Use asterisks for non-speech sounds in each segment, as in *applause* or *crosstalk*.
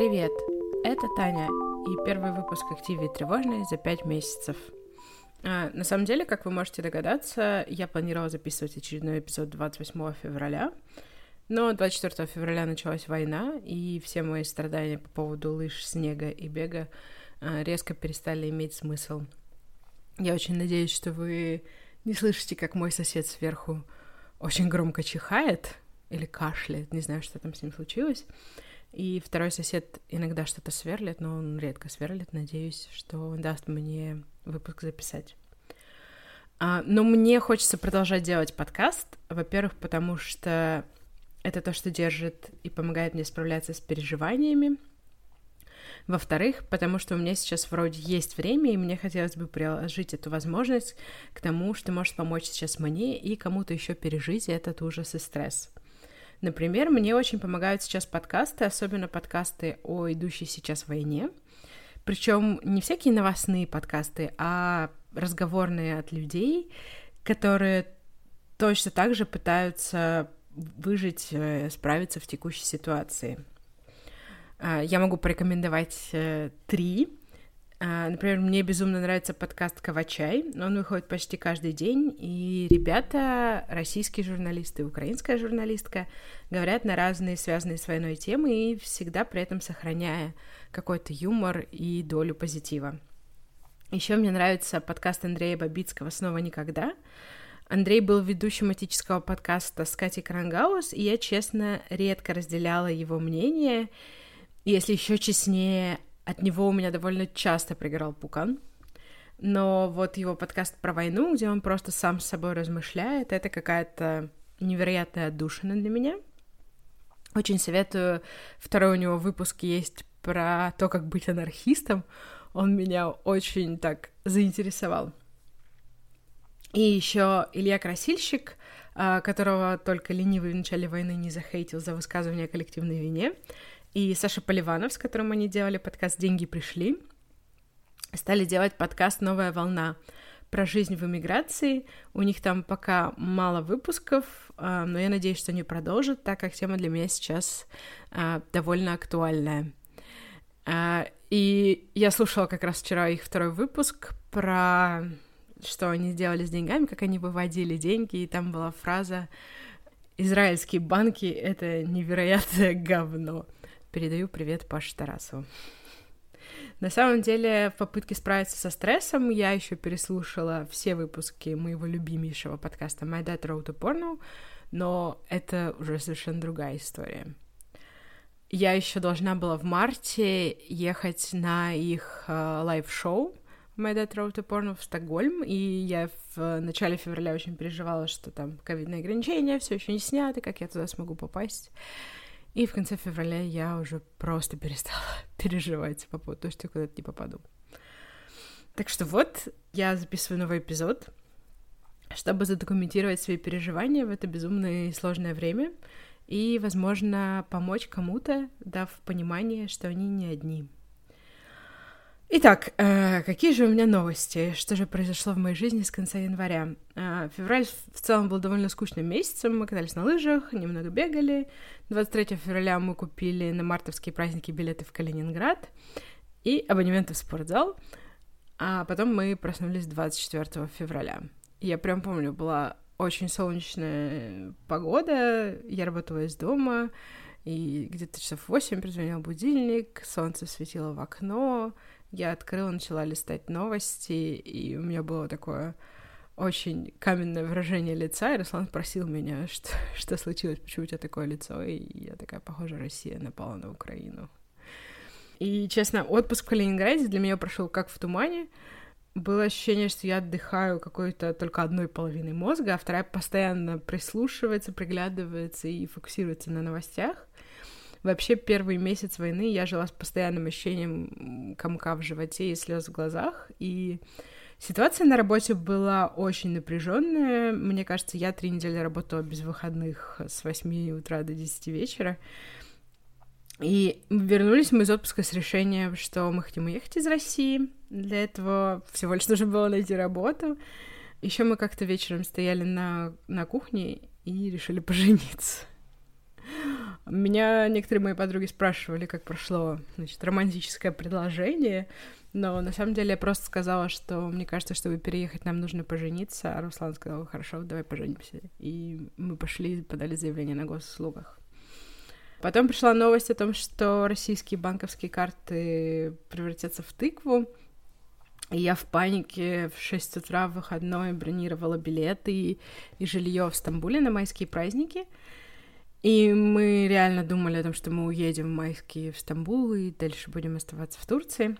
Привет, это Таня и первый выпуск «Активе тревожной» за пять месяцев. А, на самом деле, как вы можете догадаться, я планировала записывать очередной эпизод 28 февраля, но 24 февраля началась война, и все мои страдания по поводу лыж, снега и бега а, резко перестали иметь смысл. Я очень надеюсь, что вы не слышите, как мой сосед сверху очень громко чихает или кашляет, не знаю, что там с ним случилось. И второй сосед иногда что-то сверлит, но он редко сверлит. Надеюсь, что он даст мне выпуск записать. А, но мне хочется продолжать делать подкаст. Во-первых, потому что это то, что держит и помогает мне справляться с переживаниями. Во-вторых, потому что у меня сейчас вроде есть время, и мне хотелось бы приложить эту возможность к тому, что может помочь сейчас мне и кому-то еще пережить этот ужас и стресс. Например, мне очень помогают сейчас подкасты, особенно подкасты о идущей сейчас войне. Причем не всякие новостные подкасты, а разговорные от людей, которые точно так же пытаются выжить, э, справиться в текущей ситуации. А, я могу порекомендовать э, три например, мне безумно нравится подкаст «Кавачай». Он выходит почти каждый день, и ребята, российские журналисты, украинская журналистка, говорят на разные связанные с войной темы и всегда при этом сохраняя какой-то юмор и долю позитива. Еще мне нравится подкаст Андрея Бабицкого «Снова никогда». Андрей был ведущим этического подкаста с Катей Крангаус, и я, честно, редко разделяла его мнение. Если еще честнее, от него у меня довольно часто пригорал пукан. Но вот его подкаст про войну, где он просто сам с собой размышляет, это какая-то невероятная отдушина для меня. Очень советую. Второй у него выпуск есть про то, как быть анархистом. Он меня очень так заинтересовал. И еще Илья Красильщик, а, которого только ленивый в начале войны не захейтил за высказывание о коллективной вине и Саша Поливанов, с которым они делали подкаст «Деньги пришли», стали делать подкаст «Новая волна» про жизнь в эмиграции. У них там пока мало выпусков, а, но я надеюсь, что они продолжат, так как тема для меня сейчас а, довольно актуальная. А, и я слушала как раз вчера их второй выпуск про что они сделали с деньгами, как они выводили деньги, и там была фраза «Израильские банки — это невероятное говно». Передаю привет Паше Тарасову. На самом деле, в попытке справиться со стрессом я еще переслушала все выпуски моего любимейшего подкаста My Dad Wrote a Porno, но это уже совершенно другая история. Я еще должна была в марте ехать на их э, live show My Dad Wrote a Porno в Стокгольм, и я в начале февраля очень переживала, что там ковидные ограничения все еще не сняты, как я туда смогу попасть. И в конце февраля я уже просто перестала *laughs* переживать по поводу того, что я куда-то не попаду. Так что вот, я записываю новый эпизод, чтобы задокументировать свои переживания в это безумное и сложное время и, возможно, помочь кому-то, дав понимание, что они не одни. Итак, э, какие же у меня новости? Что же произошло в моей жизни с конца января? Э, февраль в целом был довольно скучным месяцем. Мы катались на лыжах, немного бегали. 23 февраля мы купили на мартовские праздники билеты в Калининград и абонементы в спортзал. А потом мы проснулись 24 февраля. Я прям помню, была очень солнечная погода, я работала из дома, и где-то часов 8 прозвонил будильник, солнце светило в окно, я открыла, начала листать новости, и у меня было такое очень каменное выражение лица, и Руслан спросил меня, *laughs* что, что случилось, почему у тебя такое лицо, и я такая, похоже, Россия напала на Украину. И, честно, отпуск в Калининграде для меня прошел как в тумане. Было ощущение, что я отдыхаю какой-то только одной половиной мозга, а вторая постоянно прислушивается, приглядывается и фокусируется на новостях. Вообще первый месяц войны я жила с постоянным ощущением комка в животе и слез в глазах, и ситуация на работе была очень напряженная. Мне кажется, я три недели работала без выходных с 8 утра до 10 вечера. И вернулись мы из отпуска с решением, что мы хотим уехать из России. Для этого всего лишь нужно было найти работу. Еще мы как-то вечером стояли на, на кухне и решили пожениться. Меня некоторые мои подруги спрашивали, как прошло, значит, романтическое предложение, но на самом деле я просто сказала, что мне кажется, чтобы переехать, нам нужно пожениться, а Руслан сказал, хорошо, давай поженимся. И мы пошли подали заявление на госуслугах. Потом пришла новость о том, что российские банковские карты превратятся в тыкву, и я в панике в 6 утра в выходной бронировала билеты и, и жилье в Стамбуле на майские праздники. И мы реально думали о том, что мы уедем в майские в Стамбул и дальше будем оставаться в Турции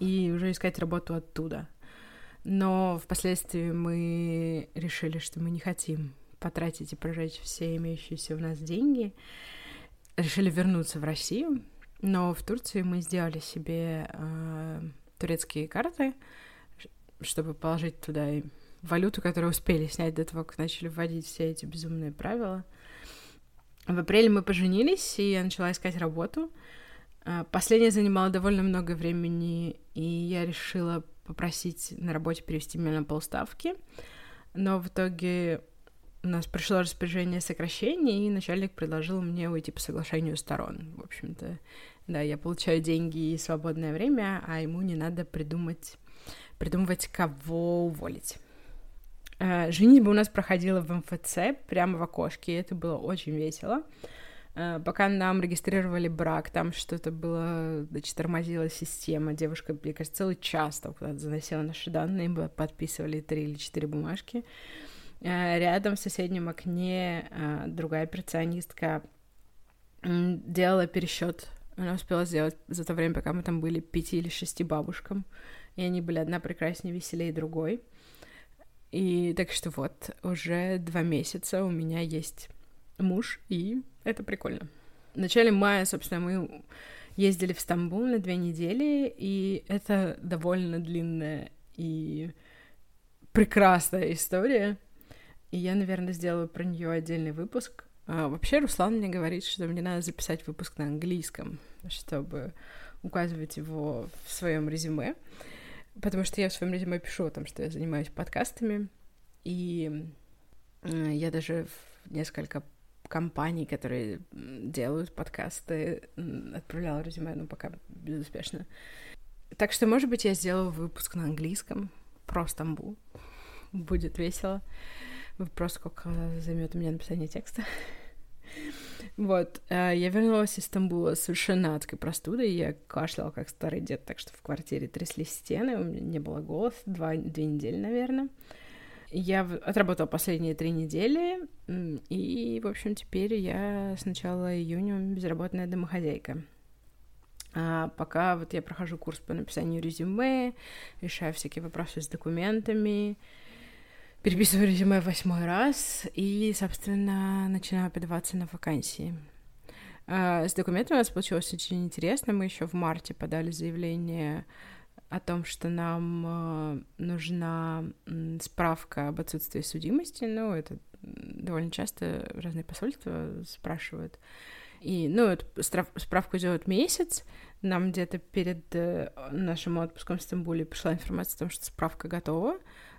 и уже искать работу оттуда. Но впоследствии мы решили, что мы не хотим потратить и прожечь все имеющиеся у нас деньги. Решили вернуться в Россию, но в Турции мы сделали себе э, турецкие карты, чтобы положить туда валюту, которую успели снять до того, как начали вводить все эти безумные правила. В апреле мы поженились, и я начала искать работу. А, последняя занимала довольно много времени, и я решила попросить на работе перевести меня на полставки. Но в итоге у нас пришло распоряжение сокращения, и начальник предложил мне уйти по соглашению сторон. В общем-то, да, я получаю деньги и свободное время, а ему не надо придумать, придумывать, кого уволить. Э, женитьба у нас проходила в МФЦ, прямо в окошке, и это было очень весело. Э, пока нам регистрировали брак, там что-то было, значит, тормозила система. Девушка, мне кажется, целый час там куда-то заносила наши данные, подписывали три или четыре бумажки. Э, рядом в соседнем окне другая операционистка делала пересчет. Она успела сделать за то время, пока мы там были, пяти или шести бабушкам. И они были одна прекраснее, веселее другой. И так что вот, уже два месяца у меня есть муж, и это прикольно. В начале мая, собственно, мы ездили в Стамбул на две недели, и это довольно длинная и прекрасная история. И я, наверное, сделаю про нее отдельный выпуск. А, вообще, Руслан мне говорит, что мне надо записать выпуск на английском, чтобы указывать его в своем резюме. Потому что я в своем резюме пишу о том, что я занимаюсь подкастами, и я даже в несколько компаний, которые делают подкасты, отправляла резюме, но пока безуспешно. Так что, может быть, я сделаю выпуск на английском про Стамбул. Будет весело. Вопрос, сколько займет у меня написание текста. Вот, э, я вернулась из Стамбула совершенно адской простудой, я кашляла как старый дед, так что в квартире тряслись стены, у меня не было голоса, два, две недели, наверное. Я отработала последние три недели, и, в общем, теперь я с начала июня безработная домохозяйка. А пока вот я прохожу курс по написанию резюме, решаю всякие вопросы с документами, переписываю резюме восьмой раз и, собственно, начинаю подаваться на вакансии. А, с документами у нас получилось очень интересно. Мы еще в марте подали заявление о том, что нам а, нужна справка об отсутствии судимости. Ну, это довольно часто разные посольства спрашивают. И, ну, эту справку делают месяц. Нам где-то перед э, нашим отпуском в Стамбуле пришла информация о том, что справка готова.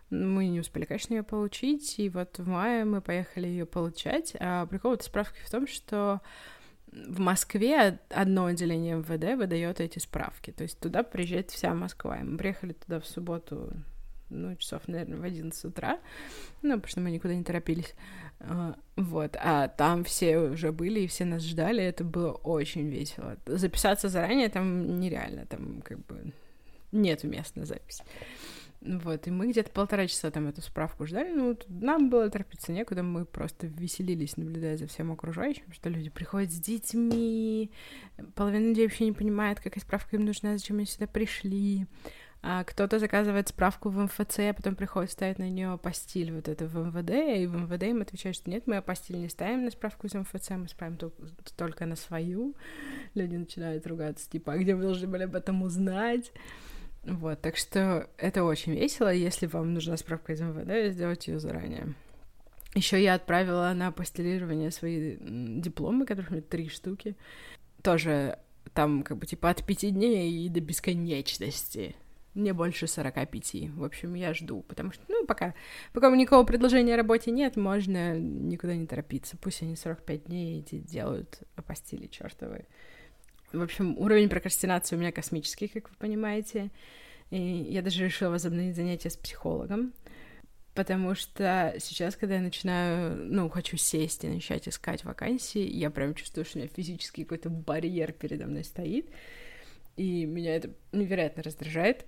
Мы не успели, конечно, ее получить, и вот в мае мы поехали ее получать. А прикол этой справки в том, что в Москве одно отделение МВД выдает эти справки. То есть туда приезжает вся Москва. И мы приехали туда в субботу, ну, часов, наверное, в 11 утра, ну, потому что мы никуда не торопились. А, вот, а там все уже были, и все нас ждали, это было очень весело. Записаться заранее там нереально, там как бы нет места на запись. Вот, и мы где-то полтора часа там эту справку ждали. Ну, нам было торопиться некуда, мы просто веселились, наблюдая за всем окружающим, что люди приходят с детьми, половина людей вообще не понимает, какая справка им нужна, зачем они сюда пришли. А кто-то заказывает справку в МФЦ, а потом приходит ставить на нее апостиль вот это в МВД, и в МВД им отвечают, что нет, мы апостиль не ставим на справку из МФЦ, мы ставим только на свою. Люди начинают ругаться, типа, а где вы должны были об этом узнать? Вот, так что это очень весело. Если вам нужна справка из МВД, сделайте ее заранее. Еще я отправила на апостилирование свои дипломы, которых у меня три штуки. Тоже там как бы типа от пяти дней и до бесконечности. не больше 45. В общем, я жду, потому что, ну, пока, пока никакого предложения о работе нет, можно никуда не торопиться. Пусть они 45 дней эти делают постели чертовы. В общем, уровень прокрастинации у меня космический, как вы понимаете. И я даже решила возобновить занятия с психологом, потому что сейчас, когда я начинаю, ну, хочу сесть и начать искать вакансии, я прям чувствую, что у меня физически какой-то барьер передо мной стоит, и меня это невероятно раздражает.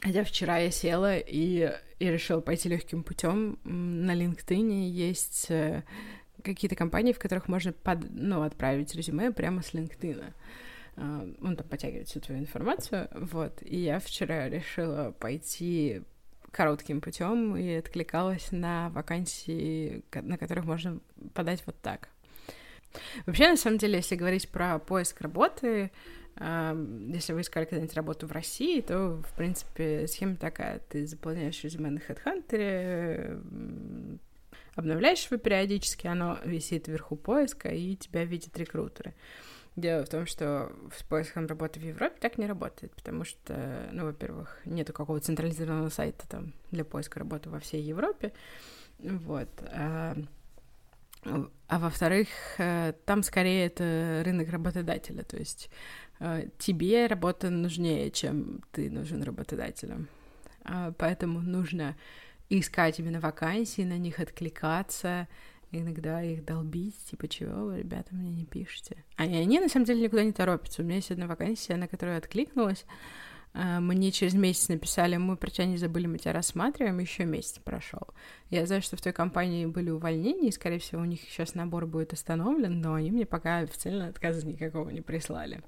Хотя вчера я села и, и решила пойти легким путем. На LinkedIn есть э, какие-то компании, в которых можно под, ну, отправить резюме прямо с LinkedIn. Uh, он там подтягивает всю твою информацию, вот. И я вчера решила пойти коротким путем и откликалась на вакансии, на которых можно подать вот так. Вообще, на самом деле, если говорить про поиск работы, если вы искали когда-нибудь работу в России, то, в принципе, схема такая. Ты заполняешь резюме на HeadHunter, обновляешь его периодически, оно висит вверху поиска, и тебя видят рекрутеры. Дело в том, что с поиском работы в Европе так не работает, потому что, ну, во-первых, нету какого-то централизованного сайта там для поиска работы во всей Европе, вот. А, а во-вторых, э, там скорее это рынок работодателя, то есть Э, тебе работа нужнее, чем ты нужен работодателям. А, поэтому нужно искать именно вакансии, на них откликаться, иногда их долбить, типа, чего вы, ребята, мне не пишете. А они, на самом деле, никуда не торопятся. У меня есть одна вакансия, на которую я откликнулась, а, мне через месяц написали, мы про тебя не забыли, мы тебя рассматриваем, еще месяц прошел. Я знаю, что в той компании были увольнения, и, скорее всего, у них сейчас набор будет остановлен, но они мне пока официально отказа никакого не прислали.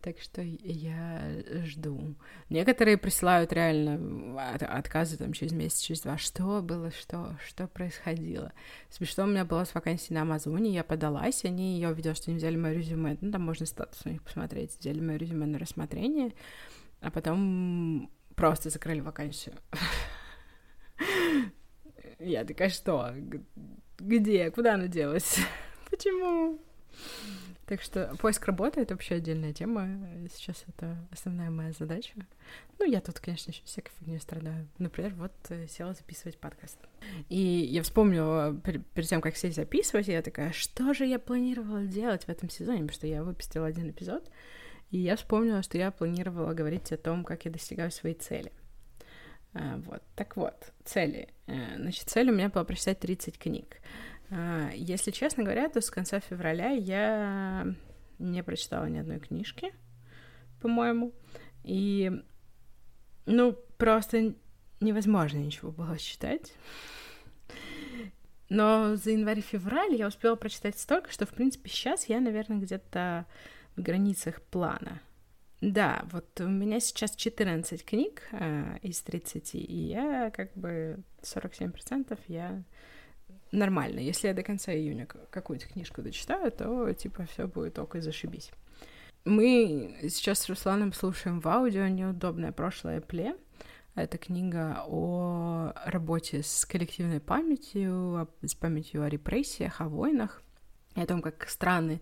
Так что я жду. Некоторые присылают реально отказы там через месяц, через два. Что было, что, что происходило? Смешно, у меня была с вакансией на Амазоне, я подалась, они, я увидела, что они взяли мое резюме, ну, там можно статус у них посмотреть, взяли мое резюме на рассмотрение, а потом просто закрыли вакансию. *laughs* Я такая, что? Где? Куда она делась? *laughs* Почему? Так что поиск работы — это вообще отдельная тема. Сейчас это основная моя задача. Ну, я тут, конечно, еще всякой фигней страдаю. Например, вот э, села записывать подкаст. И я вспомнила, перед тем, как сесть записывать, я такая, что же я планировала делать в этом сезоне? Потому что я выпустила один эпизод, и я вспомнила, что я планировала говорить о том, как я достигаю своей цели. А, вот, так вот, цели. Э, значит, цель у меня была прочитать 30 книг. А, если честно говоря, то с конца февраля я не прочитала ни одной книжки, по-моему. И, ну, просто невозможно ничего было читать. Но за январь-февраль я успела прочитать столько, что, в принципе, сейчас я, наверное, где-то в границах плана. Да, вот у меня сейчас 14 книг э, из 30, и я как бы 47% я нормально. Если я до конца июня какую-то книжку дочитаю, то, типа, все будет только зашибись. Мы сейчас с Русланом слушаем в аудио «Неудобное прошлое пле». Это книга о работе с коллективной памятью, с памятью о репрессиях, о войнах, и о том, как страны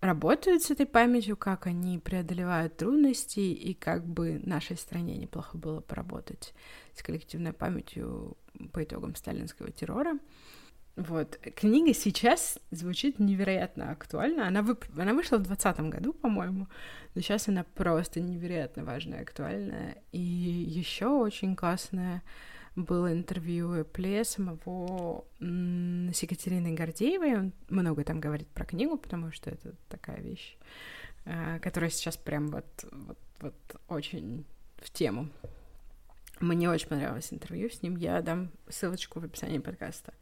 работают с этой памятью, как они преодолевают трудности, и как бы нашей стране неплохо было поработать с коллективной памятью по итогам сталинского террора. Вот. Книга сейчас звучит невероятно актуально. Она, вып... она вышла в 2020 году, по-моему, но сейчас она просто невероятно важная, актуальная. И еще очень классное было интервью Эпле самого с Екатериной Гордеевой. Он много там говорит про книгу, потому что это такая вещь, э, которая сейчас прям вот, вот, вот очень в тему. Мне очень понравилось интервью с ним. Я дам ссылочку в описании подкаста.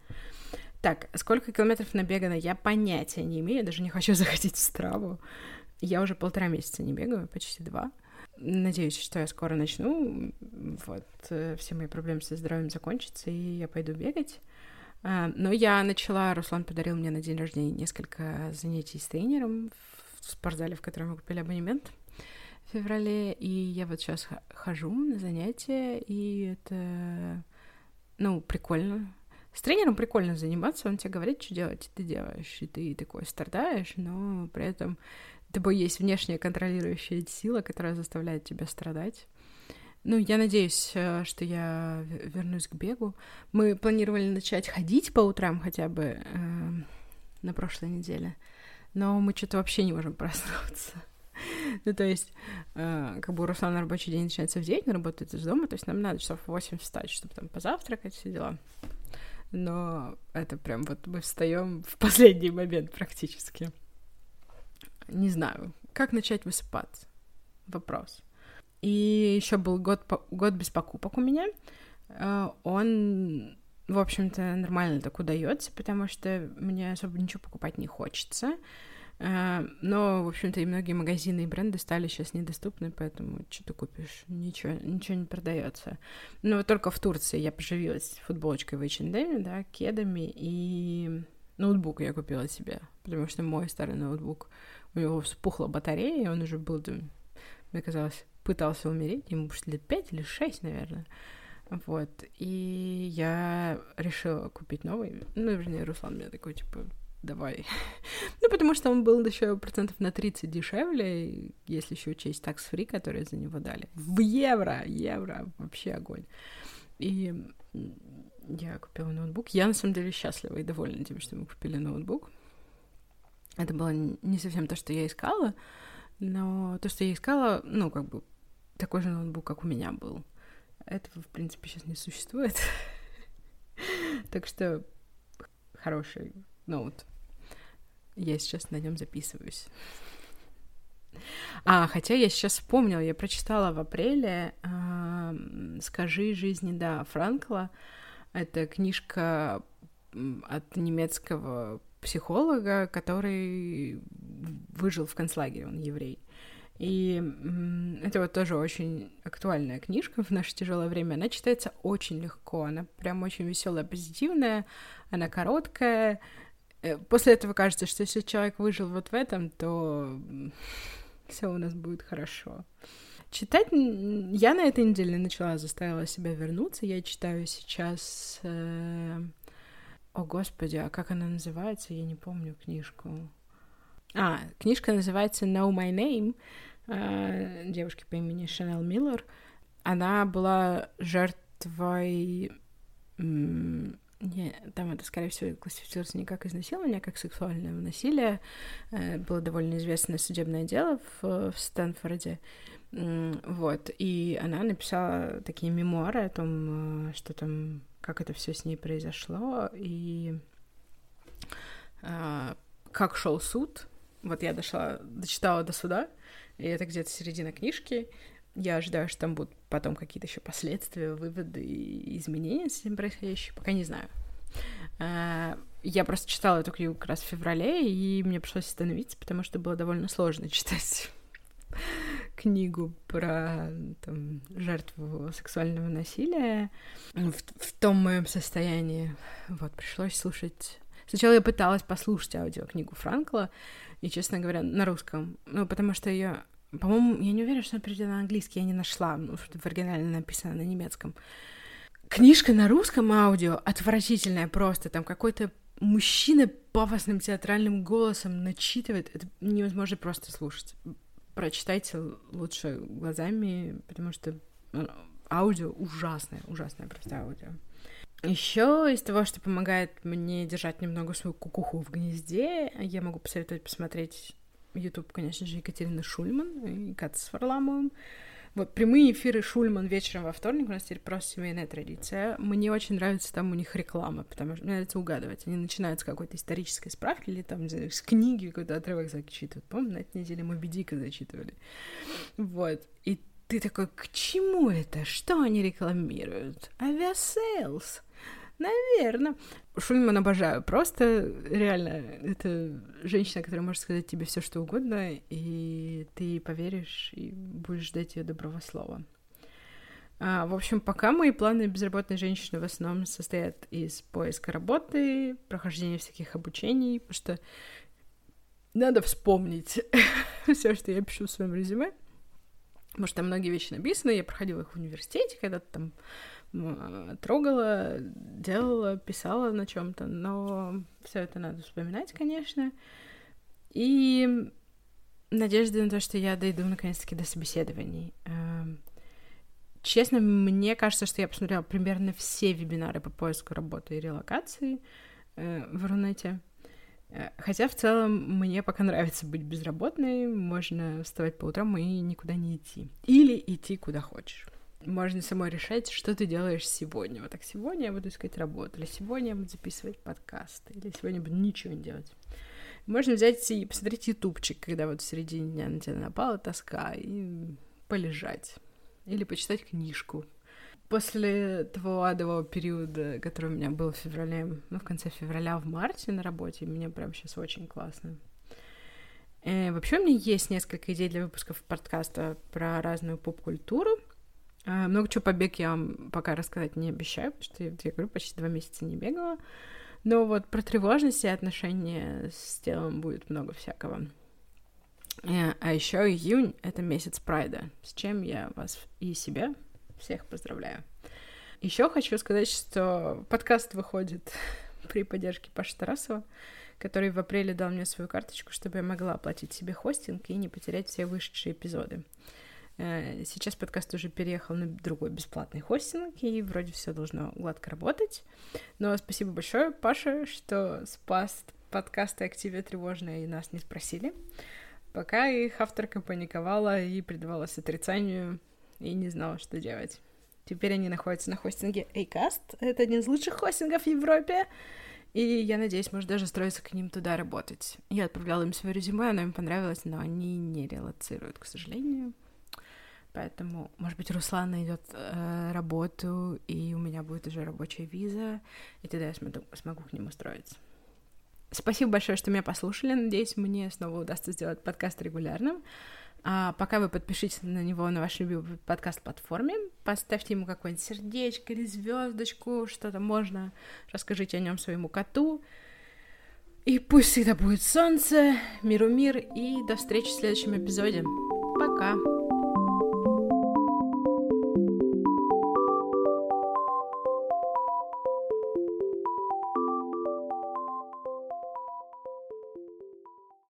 Так, сколько километров набегано, я понятия не имею, даже не хочу *laughs* заходить в страву. Я уже полтора месяца не бегаю, почти два. Надеюсь, что я скоро начну. Вот, э, все мои проблемы со здоровьем закончатся, и я пойду бегать. А, но я начала, Руслан подарил мне на день рождения несколько занятий с тренером в спортзале, в котором мы купили абонемент в феврале, и я вот сейчас хожу на занятия, и это, ну, прикольно. С тренером прикольно заниматься, он тебе говорит, что делать, ты делаешь, и ты такой страдаешь, но при этом тобой есть внешняя контролирующая сила, которая заставляет тебя страдать. Ну, я надеюсь, э, что я вернусь к бегу. Мы планировали начать ходить по утрам хотя бы э, на прошлой неделе, но мы что-то вообще не можем *laughs* проснуться. Ну, то есть, э, как бы у Руслана рабочий день начинается в 9, он работает из дома, то есть нам надо часов в 8 встать, чтобы там позавтракать, все дела. Но это прям вот мы встаем в последний момент практически. Не знаю, как начать высыпаться? Вопрос. И еще был год, год без покупок у меня. Э, он, в общем-то, нормально так удается, потому что мне особо ничего покупать не хочется. Э, но, в общем-то, и многие магазины и бренды стали сейчас недоступны, поэтому что ты купишь? Ничего, ничего не продается. Но вот только в Турции я поживилась футболочкой в H&M, да, кедами и ноутбук я купила себе, потому что мой старый ноутбук, у него вспухла батарея, и он уже был, мне казалось, пытался умереть, ему уж лет пять или шесть, наверное. Вот, и я решила купить новый. Ну, вернее, Руслан мне такой, типа, давай. *laughs* ну, потому что он был еще процентов на 30 дешевле, если еще учесть такс-фри, которые за него дали. В евро! Евро! Вообще огонь. И я купила ноутбук. Я, на самом деле, счастлива и довольна тем, что мы купили ноутбук. Это было не совсем то, что я искала, но то, что я искала, ну, как бы такой же ноутбук, как у меня был. Этого, в принципе, сейчас не существует. *laughs* так что хороший ноут. Я сейчас на нем записываюсь. А, хотя я сейчас вспомнила, я прочитала в апреле э, «Скажи жизни, да» Франкла. Это книжка от немецкого психолога, который выжил в концлагере, он еврей. И это вот тоже очень актуальная книжка в наше тяжелое время. Она читается очень легко, она прям очень веселая, позитивная, она короткая, после этого кажется, что если человек выжил вот в этом, то *laughs* все у нас будет хорошо. Читать я на этой неделе начала, заставила себя вернуться. Я читаю сейчас... Э... О, господи, а как она называется? Я не помню книжку. А, книжка называется Know My Name э, девушки по имени Шанел Миллер. Она была жертвой не, там это, скорее всего, классифицируется не как изнасилование, а как сексуальное насилие. Э, было довольно известное судебное дело в, в Стэнфорде. Вот. И она написала такие мемуары о том, э, что там, как это все с ней произошло, и а, как шел суд. Вот я дошла, дочитала до суда, и это где-то середина книжки. Я ожидаю, что там будут потом какие-то еще последствия, выводы и изменения с этим происходящим. Пока не знаю. А, я просто читала эту книгу как раз в феврале, и мне пришлось остановиться, потому что было довольно сложно *laughs* читать книгу про там, жертву сексуального насилия в, в том моем состоянии. Вот, пришлось слушать. Сначала я пыталась послушать аудиокнигу Франкла, и, честно говоря, на русском. Ну, потому что ее по-моему, я не уверена, что она переведена на английский, я не нашла, ну, в оригинале написано на немецком. Книжка на русском аудио отвратительная просто, там какой-то мужчина пафосным театральным голосом начитывает, это невозможно просто слушать. Прочитайте лучше глазами, потому что ну, аудио ужасное, ужасное просто аудио. Еще из того, что помогает мне держать немного свою кукуху в гнезде, я могу посоветовать посмотреть YouTube, конечно же, Екатерина Шульман и Катя с Варламовым. Вот прямые эфиры Шульман вечером во вторник у нас теперь просто семейная традиция. Мне очень нравится там у них реклама, потому что мне нравится угадывать. Они начинают с какой-то исторической справки или там с книги какой-то отрывок зачитывают. Помню, на этой неделе мы Дика зачитывали. Вот. И ты такой, к чему это? Что они рекламируют? Aviasales. Наверное. Шульман обожаю. Просто реально, это женщина, которая может сказать тебе все, что угодно, и ты поверишь и будешь ждать ее доброго слова. А, в общем, пока мои планы безработной женщины в основном состоят из поиска работы, прохождения всяких обучений, потому что надо вспомнить *laughs* все, что я пишу в своем резюме. Потому что там многие вещи написаны, я проходила их в университете, когда-то там трогала, делала, писала на чем-то, но все это надо вспоминать, конечно. И надежда на то, что я дойду наконец-таки до собеседований. Эм, Честно, мне кажется, что я посмотрела примерно все вебинары по поиску работы и релокации э, в Рунете. Э, хотя в целом мне пока нравится быть безработной, можно вставать по утрам и никуда не идти. Или идти куда хочешь. Можно самой решать, что ты делаешь сегодня. Вот так, сегодня я буду искать работу, или сегодня я буду записывать подкаст, или сегодня я буду ничего не делать. Можно взять и посмотреть ютубчик, когда вот в середине дня на тебя напала тоска, и полежать. Или почитать книжку, после того адового периода, который у меня был в феврале, ну, в конце февраля, в марте на работе, мне прям сейчас очень классно. И э, вообще у меня есть несколько идей для выпусков подкаста про разную поп-культуру. Э, много чего по бег я вам пока рассказать не обещаю, потому что, я говорю, почти два месяца не бегала. Но вот про тревожность и отношения с телом будет много всякого. Э, а еще июнь — это месяц прайда, с чем я вас и себя всех поздравляю. Еще хочу сказать, что подкаст выходит *laughs* при поддержке Паши Тарасова, который в апреле дал мне свою карточку, чтобы я могла оплатить себе хостинг и не потерять все вышедшие эпизоды. Э, сейчас подкаст уже переехал на другой бесплатный хостинг, и вроде все должно гладко работать. Но спасибо большое, Паша, что спас подкасты «Активе тревожные» и нас не спросили. Пока их авторка паниковала и предавалась отрицанию и не знала, что делать. Теперь они находятся на хостинге Acast. Это один из лучших хостингов в Европе. И я надеюсь, может даже строиться к ним туда работать. Я отправляла им свое резюме, оно им понравилось, но они не релацируют, к сожалению. Поэтому, может быть, Руслан найдет э, работу, и у меня будет уже рабочая виза, и тогда я смогу, смогу к ним устроиться. Спасибо большое, что меня послушали. Надеюсь, мне снова удастся сделать подкаст регулярным. А пока вы подпишитесь на него на вашей любимой подкаст-платформе, поставьте ему какое-нибудь сердечко или звездочку, что-то можно, расскажите о нем своему коту. И пусть всегда будет солнце, миру мир, и до встречи в следующем эпизоде. Пока!